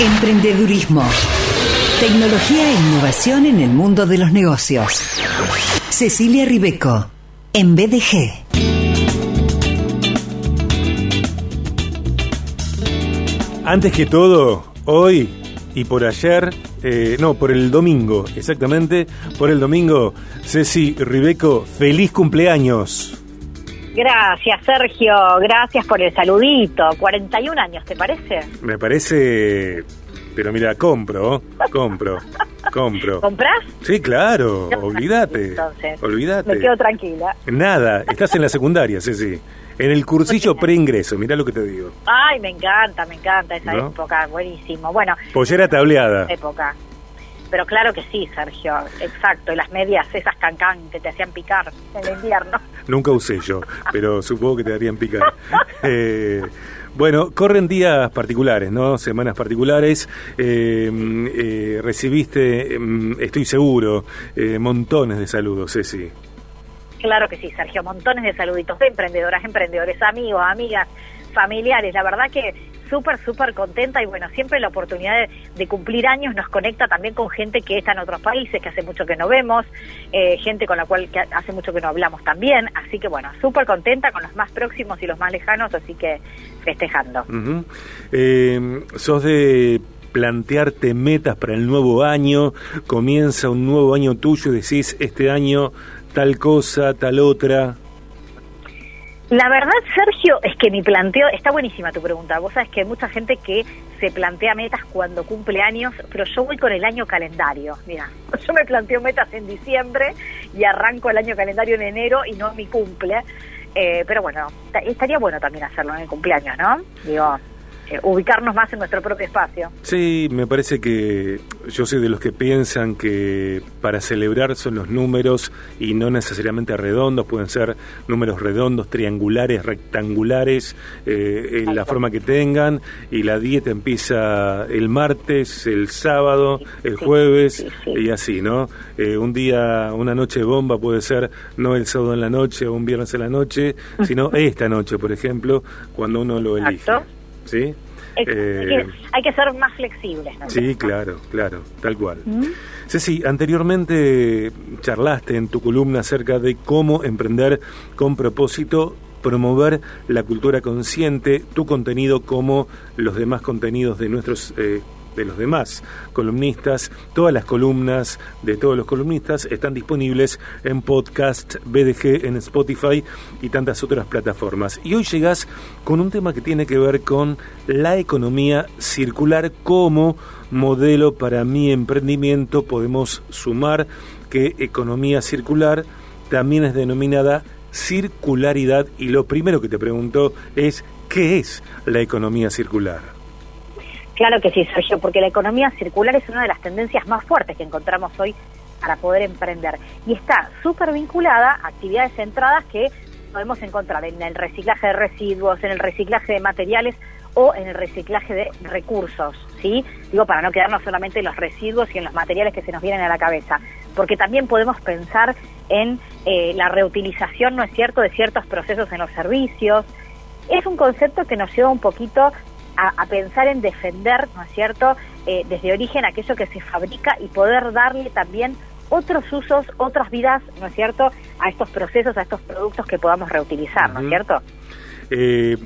Emprendedurismo. Tecnología e innovación en el mundo de los negocios. Cecilia Ribeco, en BDG. Antes que todo, hoy y por ayer, eh, no, por el domingo, exactamente, por el domingo, Ceci Ribeco, feliz cumpleaños. Gracias, Sergio. Gracias por el saludito. 41 años, ¿te parece? Me parece, pero mira, compro, compro, compro. ¿Comprás? Sí, claro, No, olvídate. entonces, Olvídate. Me quedo tranquila. Nada, estás en la secundaria, Ceci. En el cursillo preingreso, mirá lo que te digo. Ay, me encanta, me encanta esa ¿No? época. Buenísimo. Bueno, Pollera tableada. época. Pero claro que sí, Sergio. Exacto. Y las medias, esas cancán que te hacían picar en el invierno. Nunca usé yo, pero supongo que te darían picar. Eh, bueno, corren días particulares, ¿no? Semanas particulares. Eh, eh, recibiste, mm, estoy seguro, eh, montones de saludos, Ceci. Claro que sí, Sergio. Montones de saluditos de emprendedoras, emprendedores, amigos, amigas, familiares. La verdad que súper, súper contenta y bueno, siempre la oportunidad de, cumplir años nos conecta también con gente que está en otros países, que hace mucho que no vemos, eh, gente con la cual que hace mucho que no hablamos también. Así que bueno, súper contenta con los más próximos y los más lejanos, así que festejando. Eh, sos de plantearte metas para el nuevo año, comienza un nuevo año tuyo y decís, este año tal cosa, tal otra. La verdad, Sergio, es que mi planteo, está buenísima tu pregunta. Vos sabés que hay mucha gente que se plantea metas cuando cumple años, pero yo voy con el año calendario. Mira, yo me planteo metas en diciembre y arranco el año calendario en enero y no en mi cumple. Eh, pero bueno, ta- estaría bueno también hacerlo en el cumpleaños, ¿no? Digo, eh, ubicarnos más en nuestro propio espacio. Sí, me parece que yo soy de los que piensan que para celebrar son los números y no necesariamente redondos, pueden ser números redondos, triangulares, rectangulares, eh, en la forma que tengan, y la dieta empieza el martes, el sábado, el sí, jueves, sí. y así, ¿no? Eh, un día, una noche bomba puede ser no el sábado en la noche o un viernes en la noche, sino esta noche, por ejemplo, cuando uno lo elige. Exacto. ¿Sí? Es- Eh, hay, que, hay que ser más flexibles, ¿no? Sí, claro, claro, tal cual. ¿Mm? Ceci, anteriormente charlaste en tu columna acerca de cómo emprender con propósito, promover la cultura consciente, tu contenido como los demás contenidos de nuestros eh, de los demás columnistas. Todas las columnas de todos los columnistas están disponibles en podcast, BDG, en Spotify y tantas otras plataformas. Y hoy llegas con un tema que tiene que ver con la economía circular como modelo para mi emprendimiento. Podemos sumar que economía circular también es denominada circularidad y lo primero que te pregunto es ¿qué es la economía circular? Claro que sí, Sergio, porque la economía circular es una de las tendencias más fuertes que encontramos hoy para poder emprender. Y está súper vinculada a actividades centradas que podemos encontrar en el reciclaje de residuos, en el reciclaje de materiales o en el reciclaje de recursos, ¿sí? Digo, para no quedarnos solamente en los residuos y en los materiales que se nos vienen a la cabeza, porque también podemos pensar en eh, la reutilización, ¿no es cierto?, de ciertos procesos en los servicios. Es un concepto que nos lleva un poquito a, a pensar en defender, ¿no es cierto?, eh, desde origen aquello que se fabrica y poder darle también otros usos, otras vidas, ¿no es cierto?, a estos procesos, a estos productos que podamos reutilizar, ¿no es cierto? Eh,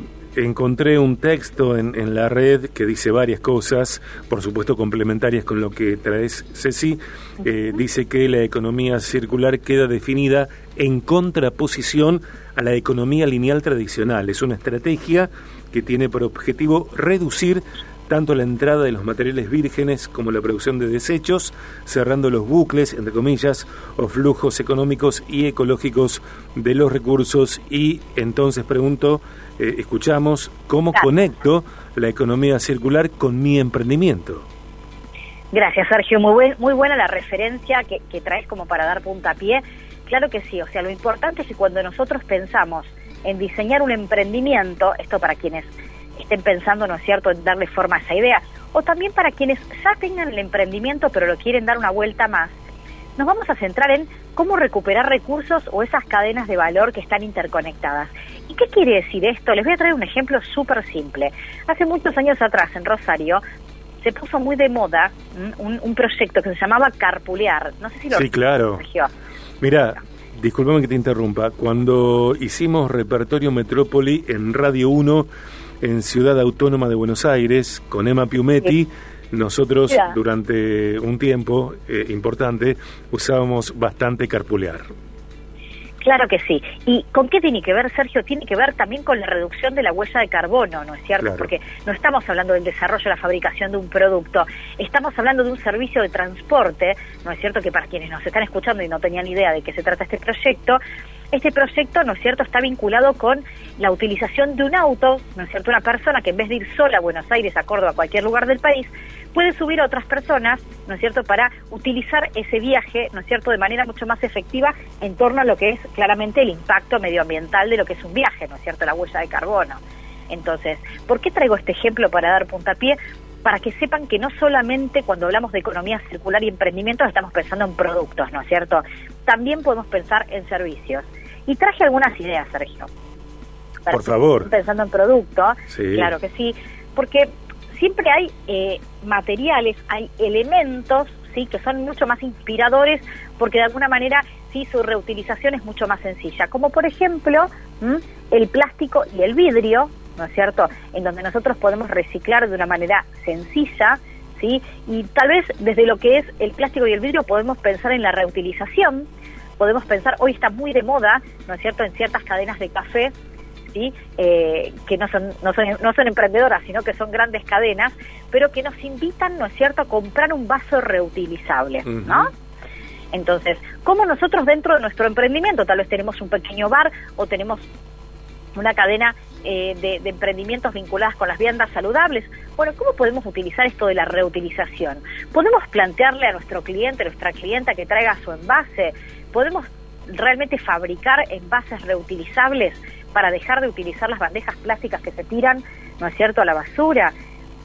encontré un texto en, en la red que dice varias cosas, por supuesto complementarias con lo que traes Ceci. Eh, dice que la economía circular queda definida en contraposición a la economía lineal tradicional. Es una estrategia que tiene por objetivo reducir tanto la entrada de los materiales vírgenes como la producción de desechos, cerrando los bucles, entre comillas, o flujos económicos y ecológicos de los recursos. Y entonces pregunto, eh, escuchamos, ¿cómo conecto la economía circular con mi emprendimiento? Gracias, Sergio. Muy, buen- muy buena la referencia que, que traes como para dar puntapié. Claro que sí, o sea, lo importante es que cuando nosotros pensamos en diseñar un emprendimiento, esto para quienes estén pensando, ¿no es cierto?, en darle forma a esa idea, o también para quienes ya tengan el emprendimiento pero lo quieren dar una vuelta más, nos vamos a centrar en cómo recuperar recursos o esas cadenas de valor que están interconectadas. ¿Y qué quiere decir esto? Les voy a traer un ejemplo súper simple. Hace muchos años atrás en Rosario se puso muy de moda un, un, proyecto que se llamaba Carpulear. No sé si lo Sí, claro. Mira, discúlpame que te interrumpa. Cuando hicimos Repertorio Metrópoli en Radio 1 en Ciudad Autónoma de Buenos Aires con Emma Piumetti, nosotros durante un tiempo eh, importante usábamos bastante carpulear. Claro que sí. ¿Y con qué tiene que ver, Sergio? Tiene que ver también con la reducción de la huella de carbono, ¿no es cierto? Porque no estamos hablando del desarrollo, la fabricación de un producto, estamos hablando de un servicio de transporte, ¿no es cierto? Que para quienes nos están escuchando y no tenían idea de qué se trata este proyecto, este proyecto, ¿no es cierto?, está vinculado con la utilización de un auto, ¿no es cierto?, una persona que en vez de ir sola a Buenos Aires, a Córdoba, a cualquier lugar del país, puede subir a otras personas, ¿no es cierto?, para utilizar ese viaje, ¿no es cierto?, de manera mucho más efectiva en torno a lo que es claramente el impacto medioambiental de lo que es un viaje, ¿no es cierto?, la huella de carbono. Entonces, ¿por qué traigo este ejemplo para dar puntapié? Para que sepan que no solamente cuando hablamos de economía circular y emprendimiento estamos pensando en productos, ¿no es cierto? También podemos pensar en servicios. Y traje algunas ideas, Sergio. Por favor. Pensando en producto, claro que sí, porque siempre hay eh, materiales, hay elementos, sí, que son mucho más inspiradores, porque de alguna manera sí su reutilización es mucho más sencilla, como por ejemplo el plástico y el vidrio, ¿no es cierto? En donde nosotros podemos reciclar de una manera sencilla, ¿sí? Y tal vez desde lo que es el plástico y el vidrio podemos pensar en la reutilización, podemos pensar, hoy está muy de moda, ¿no es cierto?, en ciertas cadenas de café, ¿sí? Eh, que no son, no, son, no son emprendedoras, sino que son grandes cadenas, pero que nos invitan, ¿no es cierto?, a comprar un vaso reutilizable, ¿no? Entonces, ¿cómo nosotros dentro de nuestro emprendimiento, tal vez tenemos un pequeño bar o tenemos una cadena eh, de, emprendimientos vinculadas con las viandas saludables. Bueno, ¿cómo podemos utilizar esto de la reutilización? Podemos plantearle a nuestro cliente, a nuestra clienta que traiga su envase, podemos realmente fabricar envases reutilizables para dejar de utilizar las bandejas plásticas que se tiran, ¿no es cierto?, a la basura.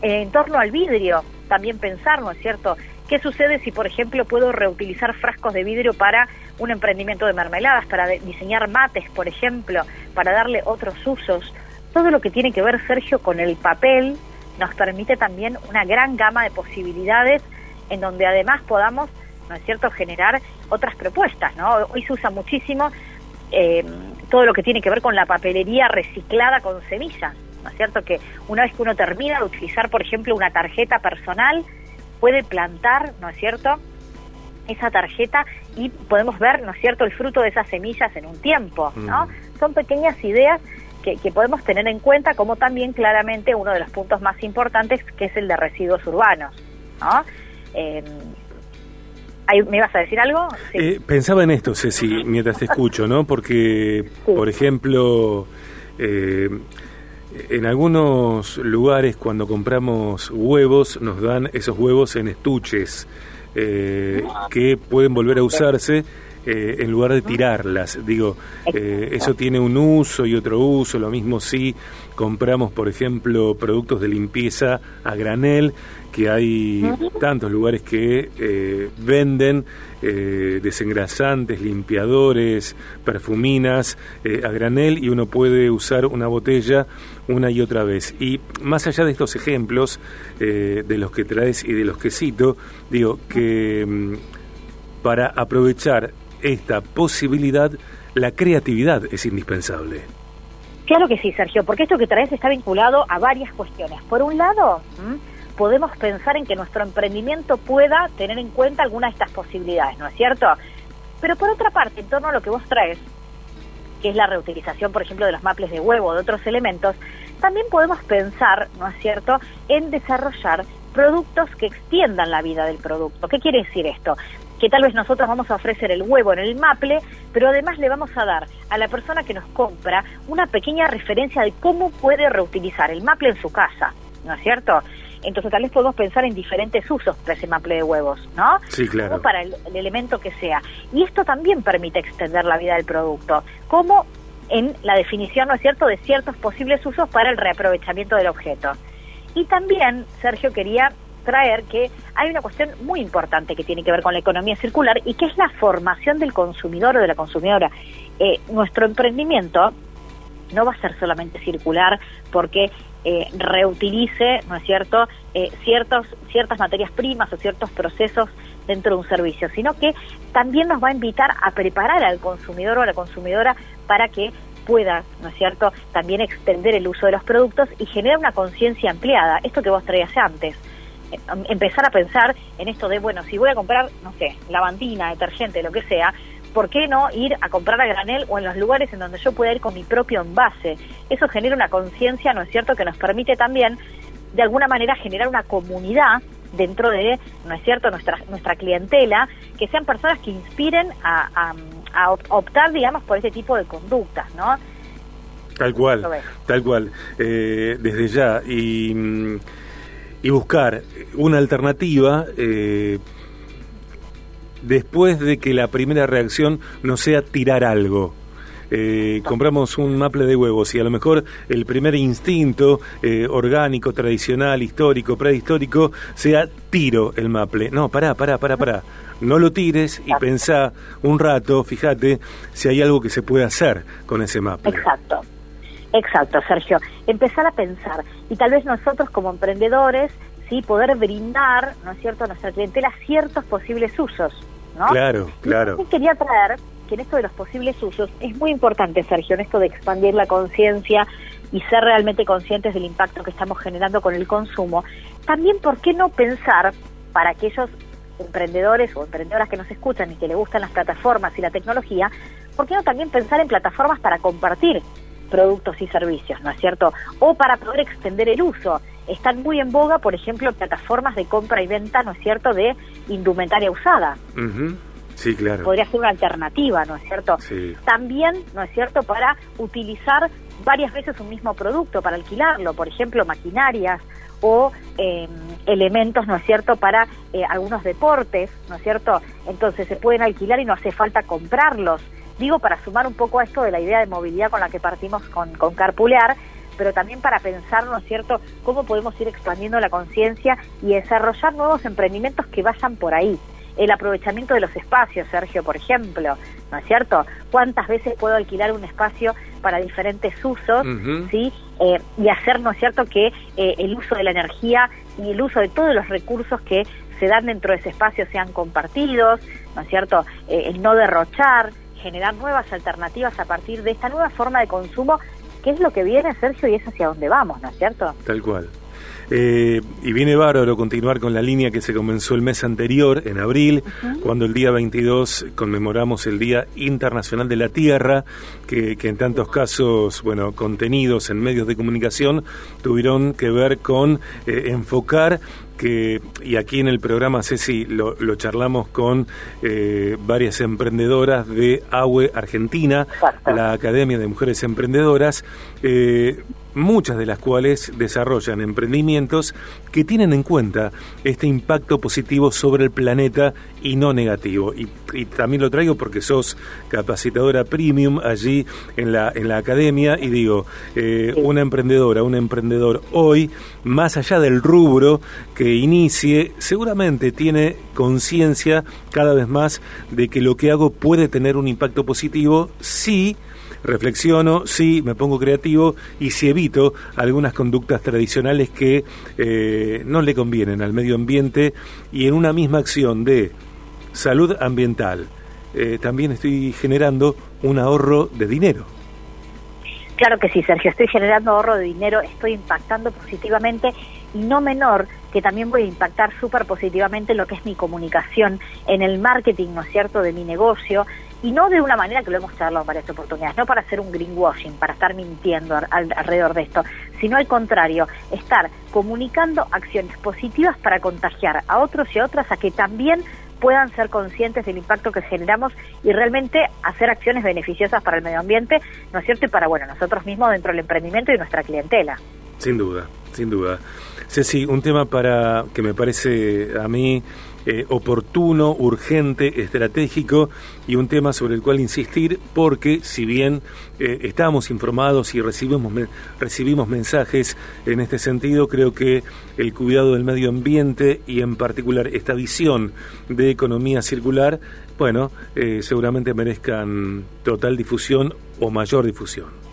En torno al vidrio, también pensar, ¿no es cierto?, ¿Qué sucede si, por ejemplo, puedo reutilizar frascos de vidrio para un emprendimiento de mermeladas, para diseñar mates, por ejemplo, para darle otros usos? Todo lo que tiene que ver, Sergio, con el papel nos permite también una gran gama de posibilidades en donde además podamos ¿no es cierto?, generar otras propuestas, ¿no? Hoy se usa muchísimo eh, todo lo que tiene que ver con la papelería reciclada con semillas, ¿no es cierto?, que una vez que uno termina de utilizar, por ejemplo, una tarjeta personal, puede plantar, ¿no es cierto?, esa tarjeta y podemos ver, ¿no es cierto?, el fruto de esas semillas en un tiempo, ¿no? Mm. Son pequeñas ideas que, podemos tener en cuenta, como también claramente uno de los puntos más importantes, que es el de residuos urbanos, ¿no? Eh, ¿Me ibas a decir algo? Eh, pensaba en esto, Ceci, mientras te escucho, ¿no? Porque, por ejemplo, eh, en algunos lugares cuando compramos huevos nos dan esos huevos en estuches eh, que pueden volver a usarse eh, en lugar de tirarlas. Digo, eh, eso tiene un uso y otro uso. Lo mismo si compramos, por ejemplo, productos de limpieza a granel, que hay tantos lugares que eh, venden desengrasantes, limpiadores, perfuminas a granel y uno puede usar una botella una y otra vez. Y más allá de estos ejemplos de los que traes y de los que cito, digo que mm, para aprovechar esta posibilidad, la creatividad es indispensable. Claro que sí, Sergio, porque esto que traes está vinculado a varias cuestiones. Por un lado, podemos pensar en que nuestro emprendimiento pueda tener en cuenta alguna de estas posibilidades, ¿no es cierto? Pero por otra parte, en torno a lo que vos traes, que es la reutilización, por ejemplo, de los maples de huevo o de otros elementos, también podemos pensar, ¿no es cierto?, en desarrollar productos que extiendan la vida del producto. ¿Qué quiere decir esto? Que tal vez nosotros vamos a ofrecer el huevo en el maple, pero además le vamos a dar a la persona que nos compra una pequeña referencia de cómo puede reutilizar el maple en su casa, ¿no es cierto? Entonces tal vez podemos pensar en diferentes usos para ese maple de huevos, ¿no? Sí, claro. O para el, elemento que sea. Y esto también permite extender la vida del producto, como en la definición, ¿no es cierto?, de ciertos posibles usos para el reaprovechamiento del objeto. Y también, Sergio, quería traer que hay una cuestión muy importante que tiene que ver con la economía circular y que es la formación del consumidor o de la consumidora. Eh, nuestro emprendimiento no va a ser solamente circular porque eh, reutilice, ¿no es cierto?, eh, ciertos, ciertas materias primas o ciertos procesos dentro de un servicio, sino que también nos va a invitar a preparar al consumidor o a la consumidora para que pueda, ¿no es cierto?, también extender el uso de los productos y generar una conciencia ampliada, esto que vos traías antes. Eh, empezar a pensar en esto de, bueno, si voy a comprar, no sé, lavandina, detergente, lo que sea, ¿por qué no ir a comprar a granel o en los lugares en donde yo pueda ir con mi propio envase? Eso genera una conciencia, ¿no es cierto?, que nos permite también, de alguna manera, generar una comunidad dentro de, ¿no es cierto?, nuestra, nuestra clientela, que sean personas que inspiren a, optar, digamos, por ese tipo de conductas, ¿no? Tal cual, tal cual, eh, desde ya. Y, y buscar una alternativa eh, después de que la primera reacción no sea tirar algo. Eh, compramos un maple de huevos y a lo mejor el primer instinto eh, orgánico, tradicional, histórico, prehistórico sea tiro el maple. No, pará, pará, pará, pará. No lo tires y pensá un rato, fíjate, si hay algo que se puede hacer con ese maple. Exacto. Exacto, Sergio. Empezar a pensar y tal vez nosotros como emprendedores, sí, poder brindar, ¿no es cierto?, a nuestra clientela ciertos posibles usos. Claro, claro. Y quería traer que en esto de los posibles usos es muy importante, Sergio, en esto de expandir la conciencia y ser realmente conscientes del impacto que estamos generando con el consumo. También, ¿por qué no pensar para aquellos emprendedores o emprendedoras que nos escuchan y que le gustan las plataformas y la tecnología, ¿por qué no también pensar en plataformas para compartir productos y servicios, ¿no es cierto? O para poder extender el uso. Están muy en boga, por ejemplo, plataformas de compra y venta, ¿no es cierto?, de indumentaria usada. Sí, claro. Podría ser una alternativa, ¿no es cierto? También, ¿no es cierto?, para utilizar varias veces un mismo producto, para alquilarlo, por ejemplo, maquinarias o em, elementos, ¿no es cierto?, para eh, algunos deportes, ¿no es cierto? Entonces se pueden alquilar y no hace falta comprarlos. Digo, para sumar un poco a esto de la idea de movilidad con la que partimos con, con Carpulear, pero también para pensar, ¿no es cierto?, cómo podemos ir expandiendo la conciencia y desarrollar nuevos emprendimientos que vayan por ahí. El aprovechamiento de los espacios, Sergio, por ejemplo, ¿no es cierto? ¿Cuántas veces puedo alquilar un espacio para diferentes usos, ¿sí? Eh, y hacer, ¿no es cierto?, que eh, el uso de la energía y el uso de todos los recursos que se dan dentro de ese espacio sean compartidos, ¿no es cierto?, eh, el no derrochar, generar nuevas alternativas a partir de esta nueva forma de consumo, que es lo que viene, Sergio, y es hacia dónde vamos, ¿no es cierto? Tal cual. Eh, y viene bárbaro continuar con la línea que se comenzó el mes anterior, en abril, cuando el día 22 conmemoramos el Día Internacional de la Tierra, que, en tantos casos, bueno, contenidos en medios de comunicación tuvieron que ver con eh, enfocar que, y aquí en el programa, Ceci, lo, lo charlamos con eh, varias emprendedoras de AUE Argentina, la Academia de Mujeres Emprendedoras, eh, muchas de las cuales desarrollan emprendimientos que tienen en cuenta este impacto positivo sobre el planeta y no negativo. Y, también lo traigo porque sos capacitadora premium allí en la, en la academia y digo, eh, una emprendedora, un emprendedor hoy, más allá del rubro que inicie, seguramente tiene conciencia cada vez más de que lo que hago puede tener un impacto positivo si reflexiono, sí, me pongo creativo y si evito algunas conductas tradicionales que eh, no le convienen al medio ambiente y en una misma acción de salud ambiental, eh, también estoy generando un ahorro de dinero. Claro que sí, Sergio, estoy generando ahorro de dinero, estoy impactando positivamente y no menor que también voy a impactar súper positivamente en lo que es mi comunicación, en el marketing, ¿no es cierto?, de mi negocio, y no de una manera que lo hemos charlado en varias oportunidades, no para hacer un greenwashing, para estar mintiendo alrededor de esto, sino al contrario, estar comunicando acciones positivas para contagiar a otros y a otras a que también puedan ser conscientes del impacto que generamos y realmente hacer acciones beneficiosas para el medio ambiente, ¿no es cierto? Y para, bueno, nosotros mismos dentro del emprendimiento y nuestra clientela. Sin duda, sin duda. Ceci, un tema para que me parece a mí eh, oportuno, urgente, estratégico y un tema sobre el cual insistir porque si bien eh, estamos informados y recibimos, recibimos mensajes en este sentido, creo que el cuidado del medio ambiente y en particular esta visión de economía circular, bueno, eh, seguramente merezcan total difusión o mayor difusión.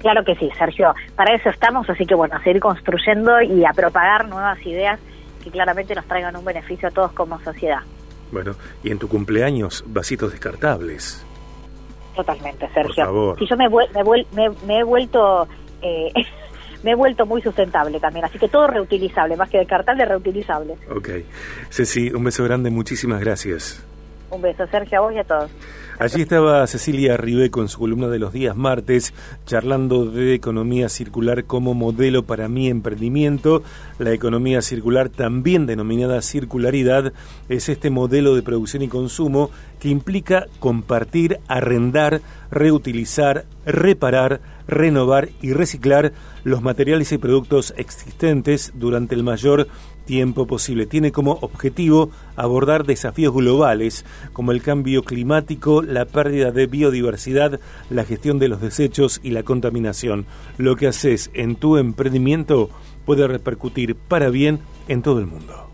Claro que sí, Sergio. Para eso estamos, así que bueno, a seguir construyendo y a propagar nuevas ideas que claramente nos traigan un beneficio a todos como sociedad. Bueno, y en tu cumpleaños, vasitos descartables. Totalmente, Sergio. Si yo me, me, he vuelto... Eh, me he vuelto muy sustentable también, así que todo reutilizable, más que descartable, reutilizable. Ok. Ceci, un beso grande, muchísimas gracias. Un beso, Sergio, a vos y a todos. Allí estaba Cecilia Ribeco en su columna de los días martes, charlando de economía circular como modelo para mi emprendimiento. La economía circular, también denominada circularidad, es este modelo de producción y consumo que implica compartir, arrendar, reutilizar, reparar, renovar y reciclar los materiales y productos existentes durante el mayor tiempo posible. Tiene como objetivo abordar desafíos globales como el cambio climático, la pérdida de biodiversidad, la gestión de los desechos y la contaminación. Lo que haces en tu emprendimiento puede repercutir para bien en todo el mundo.